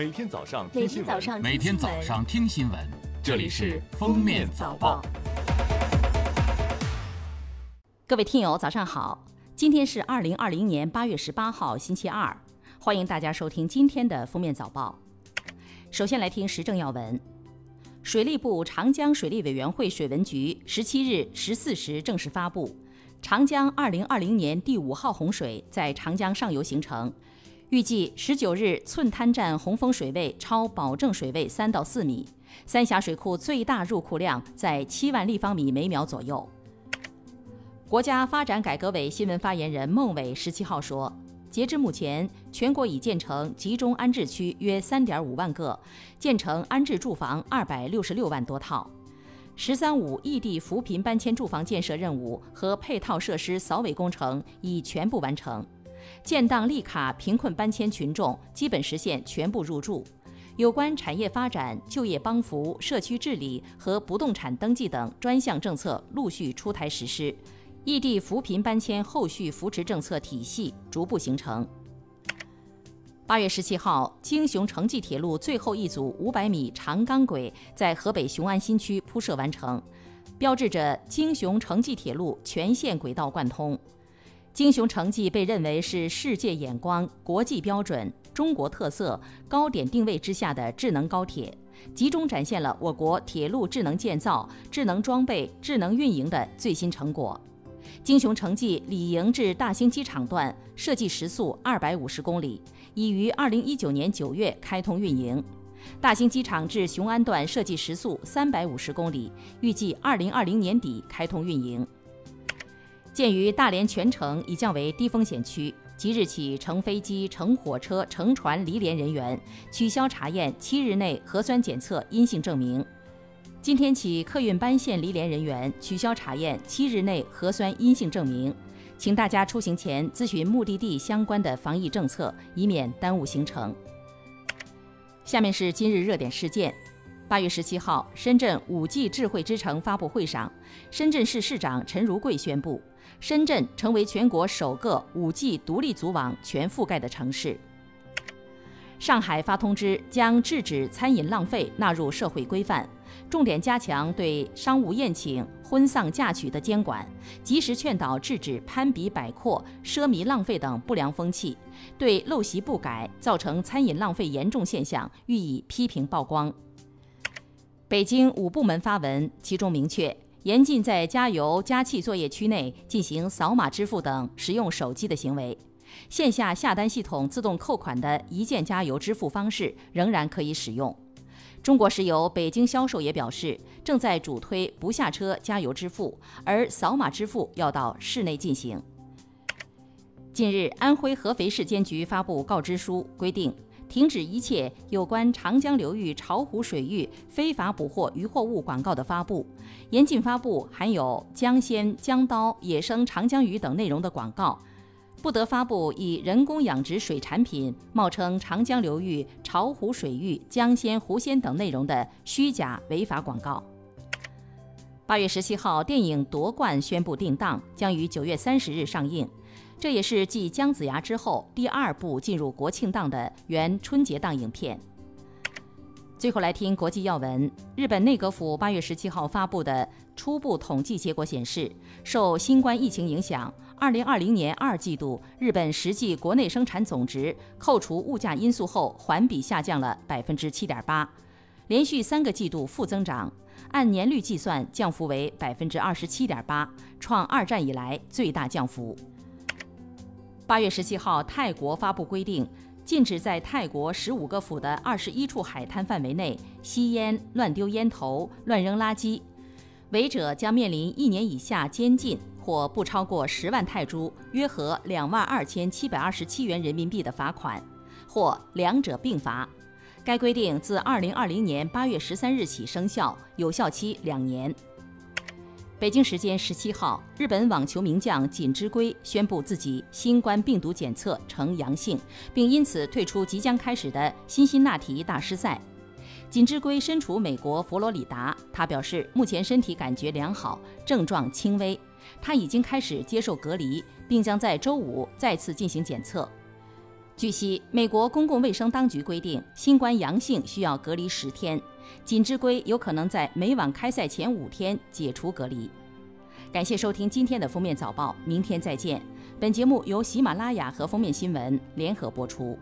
每天早上每听新闻，天早上每天早上听新闻，这里是《封面早报》。各位听友，早上好！今天是二零二零年八月十八号，星期二，欢迎大家收听今天的《封面早报》。首先来听时政要闻。水利部长江水利委员会水文局十七日十四时正式发布，长江二零二零年第五号洪水在长江上游形成，预计十九日寸滩站洪峰水位超保证水位三到四米，三峡水库最大入库量在七万立方米每秒左右。国家发展改革委新闻发言人孟伟十七号说。截至目前，全国已建成集中安置区约三点五万个，建成安置住房二百六十六万多套。“十三五”异地扶贫搬迁住房建设任务和配套设施扫尾工程已全部完成，建档立卡贫困搬迁群众基本实现全部入住。有关产业发展、就业帮扶、社区治理和不动产登记等专项政策陆续出台实施。异地扶贫搬迁后续扶持政策体系逐步形成。八月十七号，京雄城际铁路最后一组五百米长钢轨在河北雄安新区铺设完成，标志着京雄城际铁路全线轨道贯通。京雄城际被认为是世界眼光、国际标准、中国特色、高点定位之下的智能高铁，集中展现了我国铁路智能建造、智能装备、智能运营的最新成果。京雄城际理营至大兴机场段设计时速二百五十公里，已于二零一九年九月开通运营；大兴机场至雄安段设计时速三百五十公里，预计二零二零年底开通运营。鉴于大连全城已降为低风险区，即日起乘飞机、乘火车、乘船离连人员取消查验七日内核酸检测阴性证明。今天起，客运班线离连人员取消查验七日内核酸阴性证明，请大家出行前咨询目的地相关的防疫政策，以免耽误行程。下面是今日热点事件：八月十七号，深圳五 G 智慧之城发布会上，深圳市市长陈如桂宣布，深圳成为全国首个五 G 独立组网全覆盖的城市。上海发通知，将制止餐饮浪费纳入社会规范。重点加强对商务宴请、婚丧嫁娶的监管，及时劝导制止攀比摆阔、奢靡浪费等不良风气，对陋习不改造成餐饮浪费严重现象予以批评曝光。北京五部门发文，其中明确严禁在加油加气作业区内进行扫码支付等使用手机的行为，线下下单系统自动扣款的一键加油支付方式仍然可以使用。中国石油北京销售也表示，正在主推不下车加油支付，而扫码支付要到室内进行。近日，安徽合肥市监局发布告知书，规定停止一切有关长江流域巢湖水域非法捕获渔获物广告的发布，严禁发布含有江鲜、江刀、野生长江鱼等内容的广告。不得发布以人工养殖水产品冒称长江流域巢湖水域江鲜、湖鲜等内容的虚假违法广告。八月十七号，电影《夺冠》宣布定档，将于九月三十日上映。这也是继《姜子牙》之后第二部进入国庆档的原春节档影片。最后来听国际要闻：日本内阁府八月十七号发布的初步统计结果显示，受新冠疫情影响，二零二零年二季度日本实际国内生产总值扣除物价因素后环比下降了百分之七点八，连续三个季度负增长，按年率计算降幅为百分之二十七点八，创二战以来最大降幅。八月十七号，泰国发布规定。禁止在泰国十五个府的二十一处海滩范围内吸烟、乱丢烟头、乱扔垃圾，违者将面临一年以下监禁或不超过十万泰铢（约合两万二千七百二十七元人民币）的罚款，或两者并罚。该规定自二零二零年八月十三日起生效，有效期两年。北京时间十七号，日本网球名将锦织圭宣布自己新冠病毒检测呈阳性，并因此退出即将开始的辛辛那提大师赛。锦织圭身处美国佛罗里达，他表示目前身体感觉良好，症状轻微。他已经开始接受隔离，并将在周五再次进行检测。据悉，美国公共卫生当局规定，新冠阳性需要隔离十天，锦织圭有可能在每晚开赛前五天解除隔离。感谢收听今天的封面早报，明天再见。本节目由喜马拉雅和封面新闻联合播出。